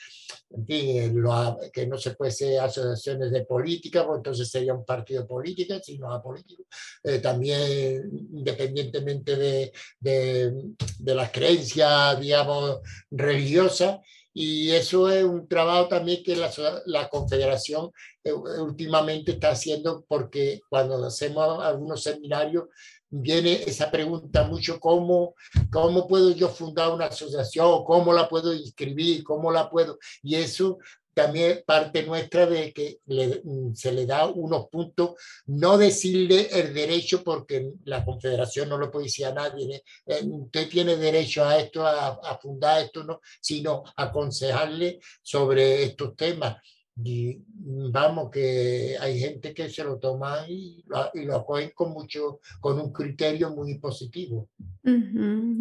en fin, que no se puede ser asociaciones de política, pues entonces sería un partido político, sino apolítico. Eh, también, independientemente de, de, de las creencias, digamos, religiosas, y eso es un trabajo también que la, la Confederación eh, últimamente está haciendo porque cuando hacemos algunos seminarios viene esa pregunta mucho, ¿cómo, cómo puedo yo fundar una asociación? ¿Cómo la puedo inscribir? ¿Cómo la puedo? Y eso también parte nuestra de que mm, se le da unos puntos, no decirle el derecho porque la confederación no lo puede decir a nadie, eh, usted tiene derecho a esto, a, a fundar esto, no, sino aconsejarle sobre estos temas y vamos, que hay gente que se lo toma y lo, y lo acogen con mucho, con un criterio muy positivo.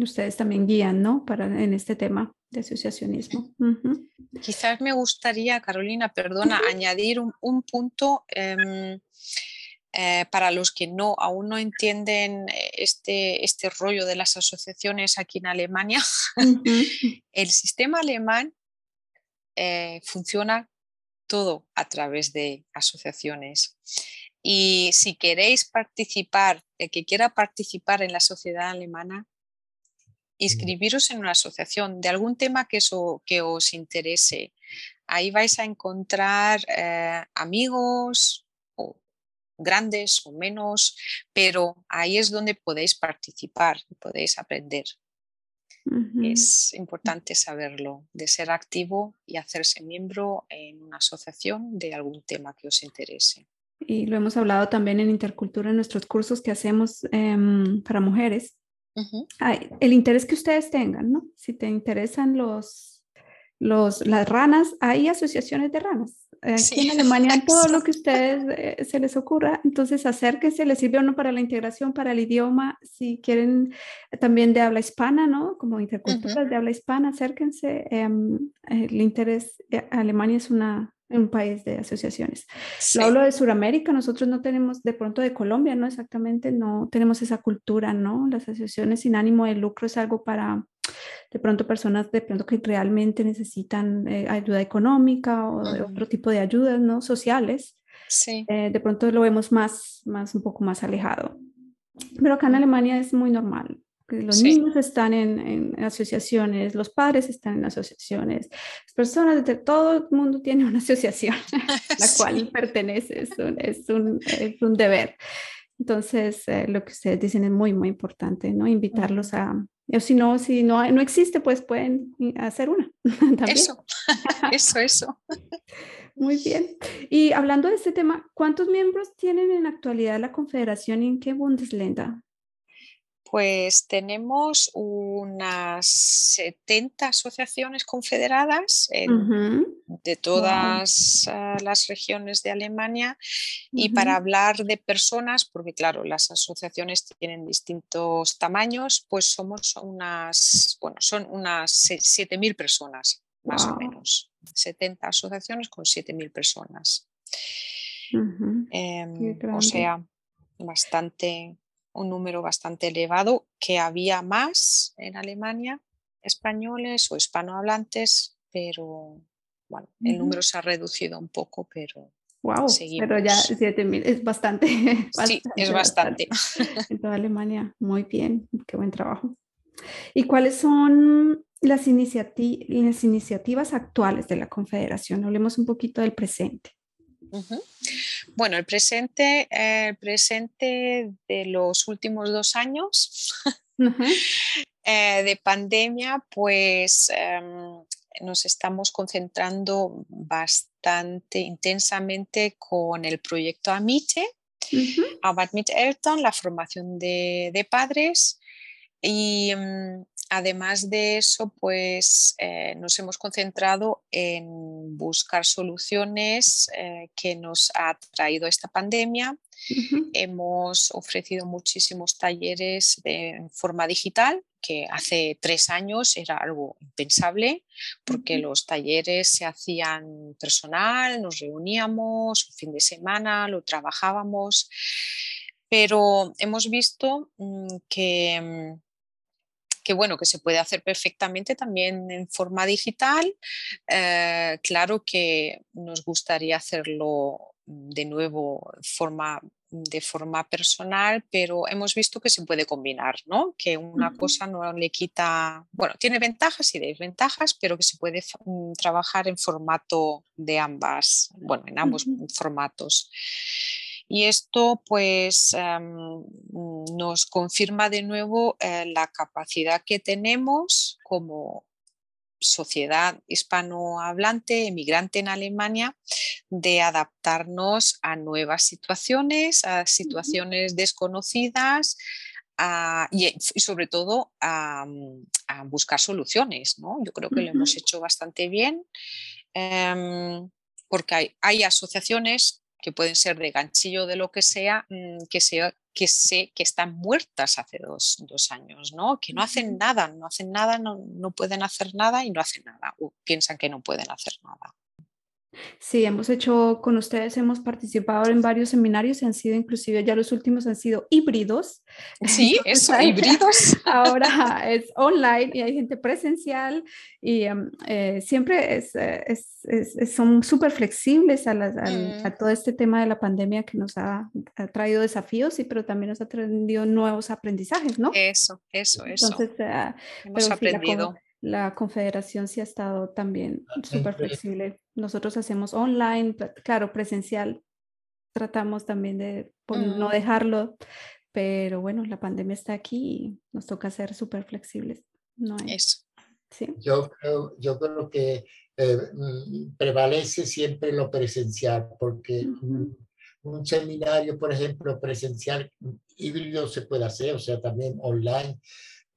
Ustedes también guían, ¿no? Para, en este tema de asociacionismo. Quizás me gustaría, Carolina, perdona, añadir un, un punto em, eh, para los que no, aún no entienden eh, este, este rollo de las asociaciones aquí en Alemania. [LAUGHS] El sistema alemán eh, funciona todo a través de asociaciones. Y si queréis participar, el que quiera participar en la sociedad alemana, inscribiros en una asociación de algún tema que, que os interese. Ahí vais a encontrar eh, amigos, o grandes o menos, pero ahí es donde podéis participar y podéis aprender. Es importante saberlo, de ser activo y hacerse miembro en una asociación de algún tema que os interese. Y lo hemos hablado también en Intercultura, en nuestros cursos que hacemos em, para mujeres. el interés que ustedes tengan, ¿no? Si te interesan los, los, las ranas, hay asociaciones de ranas. Aquí en Alemania [LAUGHS] todo lo que ustedes eh, se les ocurra, entonces acérquense, les sirve uno para la integración, para el idioma, si quieren también de habla hispana, ¿no? Como interculturas de habla hispana, acérquense. Em, el interés, eh, Alemania es una, un país de asociaciones. Lo hablo de Sudamérica, nosotros no tenemos, de pronto de Colombia, ¿no? Exactamente, no tenemos esa cultura, ¿no? Las asociaciones sin ánimo de lucro es algo para de pronto personas de pronto que realmente necesitan eh, ayuda económica o otro tipo de ayudas ¿no? sociales. Sí. Eh, de pronto lo vemos más, más, un poco más alejado. Pero acá en Alemania es muy normal. Los niños están en, en, asociaciones, los padres están en asociaciones, las personas de todo el mundo tiene una [LAUGHS] asociación a la [LAUGHS] cual pertenece, es un, es un, es un deber. Entonces, eh, lo que ustedes dicen es muy, muy importante, ¿no? Invitarlos a, o si no, si no, no existe, pues pueden hacer una. [LAUGHS] Eso, [LAUGHS] eso, eso. Muy bien. Y hablando de este tema, ¿cuántos miembros tienen en la actualidad la Confederación y en qué Bundesländer? Pues tenemos unas 70 asociaciones confederadas de todas ah, las regiones de Alemania y para hablar de personas, porque claro, las asociaciones tienen distintos tamaños, pues somos unas, bueno, son unas 7.000 personas más o menos. 70 asociaciones con 7.000 personas. Em, o sea, bastante un número bastante elevado, que había más en Alemania españoles o hispanohablantes, pero Bueno, el número se ha reducido un poco, pero Wow, pero ya 7000 es bastante, [LAUGHS] Sí, es bastante. En [LAUGHS] toda Alemania, muy bien, qué buen trabajo. ¿Y cuáles son las, las iniciativas actuales de la Confederación? Hablemos un poquito del presente. Bueno, el presente, el presente de los últimos dos años [LAUGHS] eh, de pandemia, pues em, nos estamos concentrando bastante intensamente con el proyecto AMITE, uh la formación de, padres. Y mm, además de eso, pues eh, nos hemos concentrado en buscar soluciones eh, que nos ha traído esta pandemia. Hemos ofrecido muchísimos talleres de, en forma digital que hace tres años era algo impensable porque los talleres se hacían personal, nos reuníamos un fin de semana, lo trabajábamos, pero hemos visto mm, que, mm, que bueno, que se puede hacer perfectamente también en forma digital. Eh, claro que nos gustaría hacerlo de nuevo forma de forma personal, pero hemos visto que se puede combinar, ¿no? Que una cosa no le quita, bueno, tiene ventajas y desventajas, pero que se puede mm, trabajar en formato de ambas, bueno, en ambos formatos. Y esto pues nos confirma de nuevo eh, la capacidad que tenemos como sociedad hispanohablante, emigrante en Alemania, de adaptarnos a nuevas situaciones, a situaciones desconocidas y, sobre todo a, buscar soluciones. ¿no? Yo creo que lo hemos hecho bastante bien em, porque hay, hay asociaciones que pueden ser de ganchillo de lo que sea, mm, que, sea, que sé que están muertas hace dos, años, ¿no? que no hacen nada, no hacen nada, no, no pueden hacer nada y no hacen nada, o piensan que no pueden hacer nada. Sí, hemos hecho con ustedes, hemos participado en varios seminarios han sido inclusive ya los últimos han sido híbridos. Sí, [LAUGHS] eso, híbridos. [LAUGHS] Ahora es online y hay gente presencial y em, eh, siempre eh, es, son súper flexibles a, mm. a, todo este tema de la pandemia que nos ha, traído desafíos, y, pero también nos ha traído nuevos aprendizajes, ¿no? Eso, eso, eso. Entonces, eh, hemos aprendido la confederación sí ha estado también súper flexible. Nosotros hacemos online, claro, presencial. Tratamos también de no dejarlo, pero bueno, la pandemia está aquí y nos toca ser súper flexibles. No Eso. ¿Sí? Yo, creo, yo creo que eh, mm, prevalece siempre lo presencial, porque un seminario, por ejemplo, presencial híbrido se puede hacer, o sea, también online,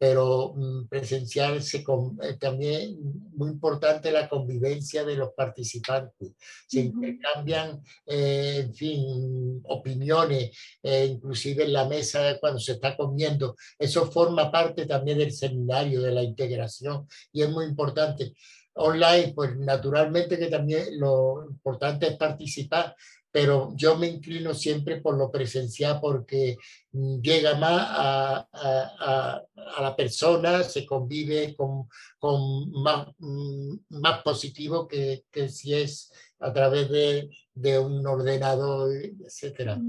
pero mm, presencial se, eh, también muy importante la convivencia de los participantes. Se intercambian, eh, en fin, opiniones, eh, inclusive en la mesa cuando se está comiendo. Eso forma parte también del seminario, de la integración, y es muy importante. Online, pues naturalmente que también lo importante es participar, pero yo me inclino siempre por lo presencial porque mm, llega más a, a, a la persona, se convive con, con más, mm, más positivo que, que, si es a través de, de un ordenador, etc.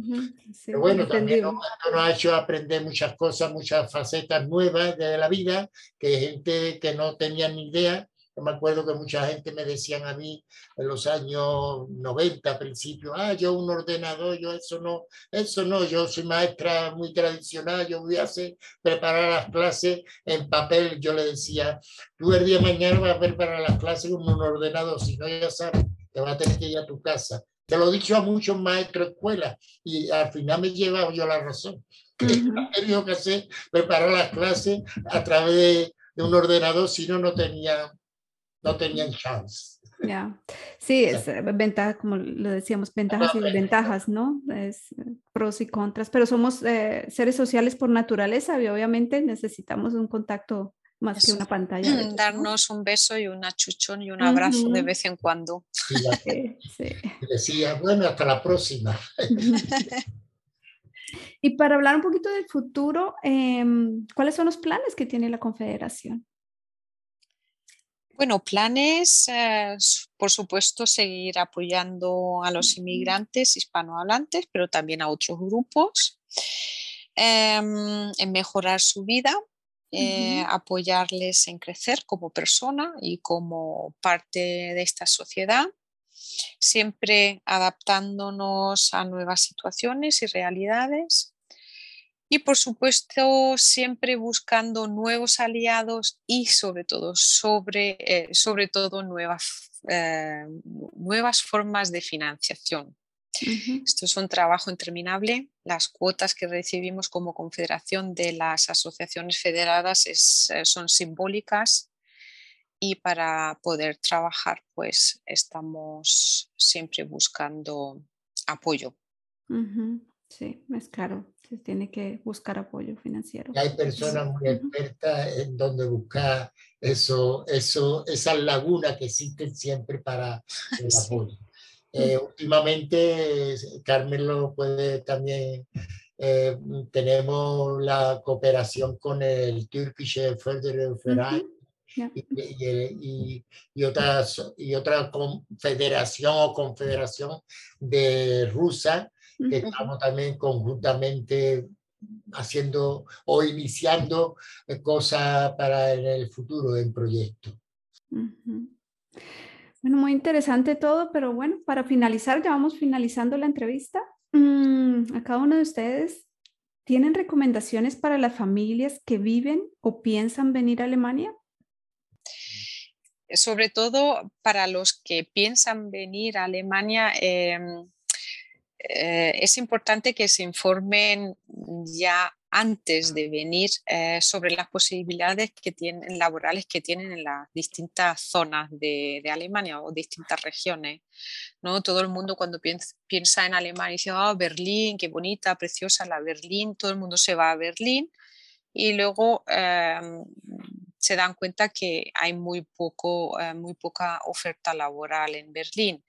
pero bueno, también nos, nos, ha hecho aprender muchas cosas, muchas facetas nuevas de la vida, que gente que no tenía ni idea yo me acuerdo que mucha gente me decían a mí en los años 90, principio, ah, yo un ordenador, yo eso no, eso no, yo soy maestra muy tradicional, yo voy a hacer, preparar las clases en papel. Yo le decía, tú el día de mañana vas a preparar las clases con un ordenador, si no ya sabes, te vas a tener que ir a tu casa. Te lo he dicho a muchos maestros de escuela y al final me he llevado yo la razón. Que he tenido que hacer, preparar las clases a través de, de un ordenador, si no, no tenía no tenían chance. Ya, sí, es eh, ventaja, como lo decíamos, ventajas y desventajas, ¿no? Es eh, pros y contras, pero somos eh, seres sociales por naturaleza y obviamente necesitamos un contacto más que una pantalla. Darnos un beso y un achuchón y un abrazo de vez en cuando. Sí, [LAUGHS] sí. Decía, bueno, hasta la próxima. [LAUGHS] y para hablar un poquito del futuro, em, ¿cuáles son los planes que tiene la Confederación? Bueno, planes, eh, por supuesto, seguir apoyando a los inmigrantes hispanohablantes, pero también a otros grupos, em, en mejorar su vida, eh, apoyarles en crecer como persona y como parte de esta sociedad, siempre adaptándonos a nuevas situaciones y realidades y por supuesto, siempre buscando nuevos aliados y sobre todo, sobre, eh, sobre todo nuevas, eh, nuevas formas de financiación. Esto es un trabajo interminable. Las cuotas que recibimos como confederación de las asociaciones federadas eh, son simbólicas y para poder trabajar pues estamos siempre buscando apoyo. Sí, es claro, se tiene que buscar apoyo financiero. hay personas muy expertas en donde buscar eso, eso, esas lagunas que existen siempre para el [LAUGHS] apoyo. Eh, últimamente, Carmen lo puede también, eh, tenemos la cooperación con el Turkish Federal y, y, otra, y otra confederación o confederación de rusa que estamos también conjuntamente haciendo o iniciando eh, cosas para en el futuro en proyecto. Bueno, muy interesante todo, pero bueno, para finalizar, ya vamos finalizando la entrevista. Mm, a cada uno de ustedes, ¿tienen recomendaciones para las familias que viven o piensan venir a Alemania? Sobre todo para los que piensan venir a Alemania, em, eh, es importante que se informen ya antes de venir eh, sobre las posibilidades que tienen, laborales que tienen en las distintas zonas de, Alemania o distintas regiones. ¿no? Todo el mundo cuando piensa, en Alemania dice, oh, Berlín, qué bonita, preciosa la Berlín, todo el mundo se va a Berlín y luego em, se dan cuenta que hay muy, poco, eh, muy poca oferta laboral en Berlín.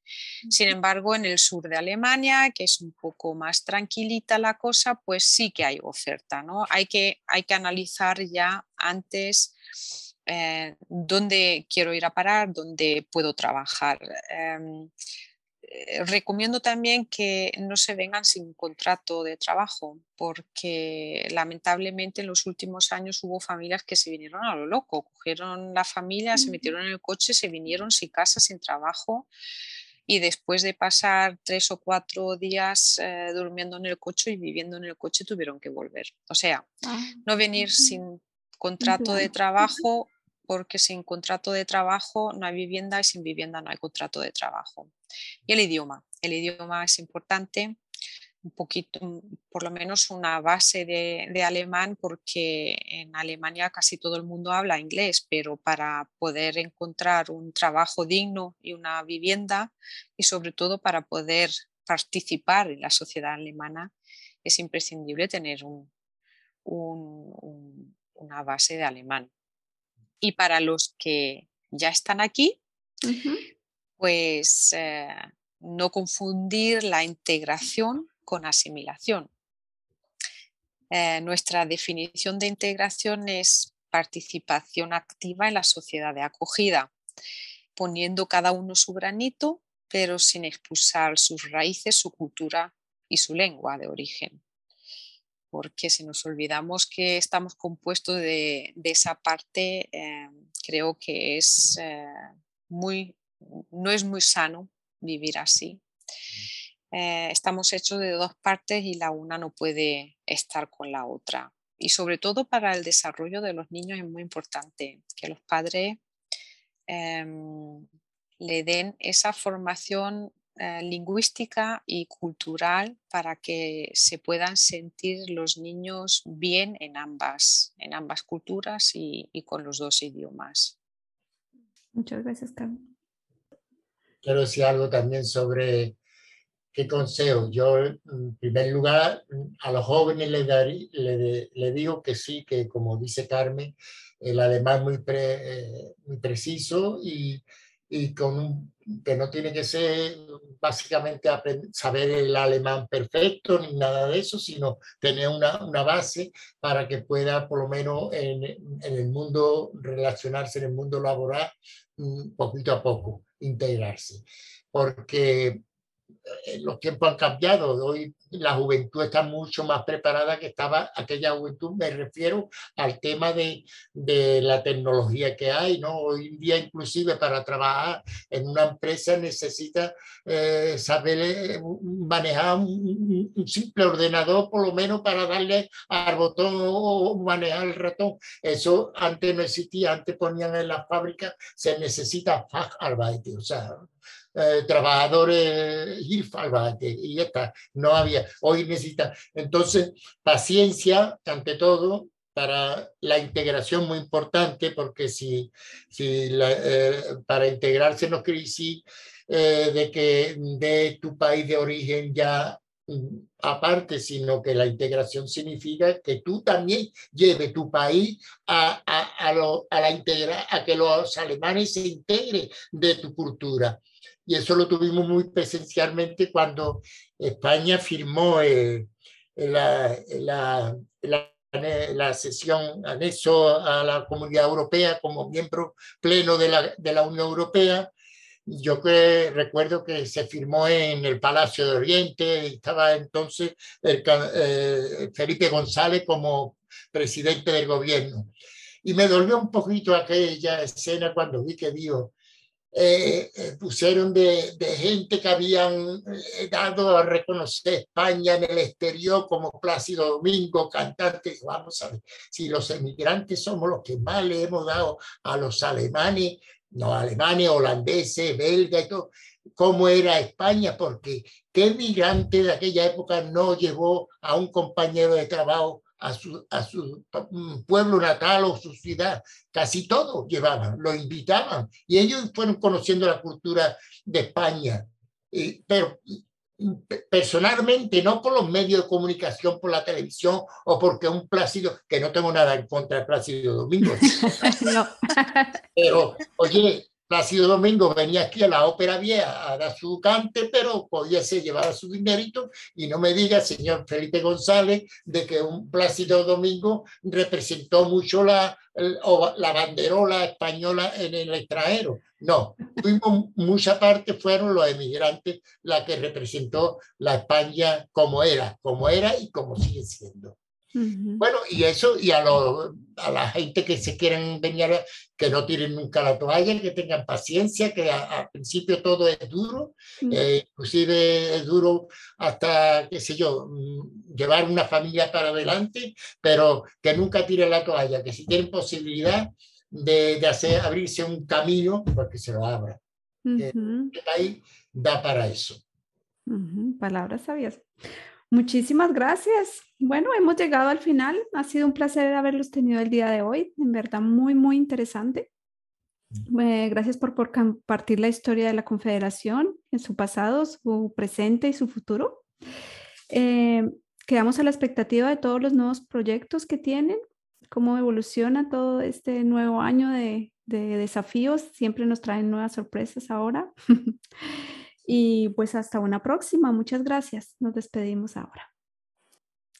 Sin embargo, en el sur de Alemania, que es un poco más tranquilita la cosa, pues sí que hay oferta. ¿no? Hay, que, hay que analizar ya antes eh, dónde quiero ir a parar, dónde puedo trabajar. Em, eh, recomiendo también que no se vengan sin contrato de trabajo, porque lamentablemente en los últimos años hubo familias que se vinieron a lo loco, cogieron la familia, se metieron en el coche, se vinieron sin casa, sin trabajo y después de pasar tres o cuatro días eh, durmiendo en el coche y viviendo en el coche tuvieron que volver. O sea, ah, no venir sin contrato de trabajo porque sin contrato de trabajo no hay vivienda y sin vivienda no hay contrato de trabajo. Y el idioma. El idioma es importante, un poquito, por lo menos una base de, alemán, porque en Alemania casi todo el mundo habla inglés, pero para poder encontrar un trabajo digno y una vivienda, y sobre todo para poder participar en la sociedad alemana, es imprescindible tener una base de alemán. Y para los que ya están aquí, pues eh, no confundir la integración con asimilación. Eh, nuestra definición de integración es participación activa en la sociedad de acogida, poniendo cada uno su granito, pero sin expulsar sus raíces, su cultura y su lengua de origen. Porque si nos olvidamos que estamos compuestos de, esa parte, eh, creo que es muy no es muy sano vivir así. Eh, estamos hechos de dos partes y la una no puede estar con la otra. Y sobre todo para el desarrollo de los niños es muy importante que los padres em, le den esa formación eh, lingüística y cultural para que se puedan sentir los niños bien en ambas, en ambas culturas y, y con los dos idiomas. Muchas gracias, Carmen quiero decir algo también sobre qué consejo. Yo, en primer lugar, a los jóvenes les, le, digo que sí, que como dice Carmen, el alemán muy, eh, muy preciso y, y con que no tiene que ser básicamente saber el alemán perfecto ni nada de eso, sino tener una, una base para que pueda por lo menos en, en, el mundo relacionarse en el mundo laboral mm, poquito a poco, integrarse. Porque los tiempos han cambiado. Hoy la juventud está mucho más preparada que estaba aquella juventud. Me refiero al tema de, de, la tecnología que hay. ¿no? Hoy en día, inclusive para trabajar en una empresa, necesita eh, saber eh, manejar un, un, simple ordenador, por lo menos para darle al botón o manejar el ratón. Eso antes no existía. Antes ponían en las fábricas, se necesita Facharbeit, o sea, eh, trabajadores y ya está, no había, hoy necesita. Entonces, paciencia ante todo para la integración muy importante, porque si, si eh, para integrarse no decir eh, de que de tu país de origen ya mm, aparte, sino que la integración significa que tú también lleves tu país a, a, a, lo, a la integra, a que los alemanes se integren de tu cultura y eso lo tuvimos muy presencialmente cuando España firmó eh, la, la, la, la, sesión anexo a la Comunidad Europea como miembro pleno de la, de la Unión Europea. Yo recuerdo que se firmó en el Palacio de Oriente, estaba entonces el, eh, Felipe González como presidente del gobierno. Y me dolió un poquito aquella escena cuando vi que dijo, eh, eh, pusieron de, de, gente que habían eh, dado a reconocer España en el exterior como Plácido Domingo, cantante. Vamos a ver, si los emigrantes somos los que más le hemos dado a los alemanes, no alemanes, holandeses, belgas y todo, cómo era España, porque qué migrante de aquella época no llevó a un compañero de trabajo a su, a su mm, pueblo natal o su ciudad. Casi todo llevaban, lo invitaban y ellos fueron conociendo la cultura de España. pero mm, personalmente, no por los medios de comunicación, por la televisión o porque un Plácido, que no tengo nada en contra de Plácido Domingo. [LAUGHS] no. Pero, oye, Plácido Domingo venía aquí a la Ópera Vieja a dar su cante, pero podía ser llevar su dinerito y no me diga, señor Felipe González, de que un Plácido Domingo representó mucho la, la banderola española en el extranjero. No, tuvimos mucha parte, fueron los emigrantes la que representó la España como era, como era y como sigue siendo. Bueno, y eso, y a, a la gente que se quieran venir, que no tiren nunca la toalla, que tengan paciencia, que al principio todo es duro, eh, inclusive es duro hasta, qué sé yo, mm, llevar una familia para adelante, pero que nunca tiren la toalla, que si tienen posibilidad de, de hacer, abrirse un camino, porque se lo abra. Uh ahí da para eso. Palabras sabias. Muchísimas gracias. Bueno, hemos llegado al final. Ha sido un placer haberlos tenido el día de hoy. En verdad, muy, muy interesante. Eh, gracias por, por, compartir la historia de la Confederación, en su pasado, su presente y su futuro. Eh, quedamos a la expectativa de todos los nuevos proyectos que tienen, cómo evoluciona todo este nuevo año de, de desafíos. Siempre nos traen nuevas sorpresas ahora. [LAUGHS] Y pues hasta una próxima. Muchas gracias. Nos despedimos ahora.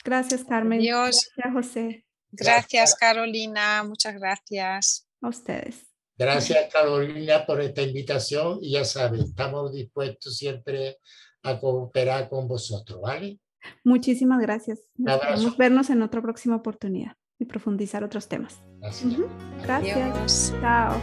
Gracias, Carmen. Adiós. Gracias, José. Gracias, Carolina. Muchas gracias. A ustedes. Gracias, Carolina, por esta invitación. Y ya saben, estamos dispuestos siempre a cooperar con vosotros, ¿vale? Muchísimas gracias. Esperamos vernos en otra próxima oportunidad y profundizar otros temas. Gracias. Gracias. Chao.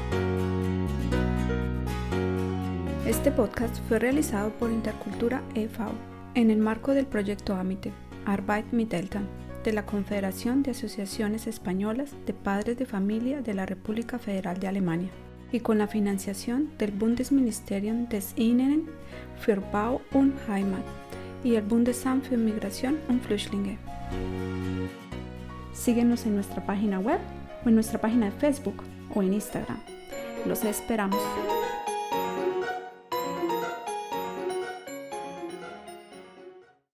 Este podcast fue realizado por Intercultura e.V. en el marco del proyecto AMITE, Arbeit mit Eltern, de la Confederación de Asociaciones Españolas de Padres de Familia de la República Federal de Alemania y con la financiación del Bundesministerium des Inneren für Bau und Heimat y el Bundesamt für Migration und Flüchtlinge. Síguenos en nuestra página web o en nuestra página de Facebook o en Instagram. Los esperamos.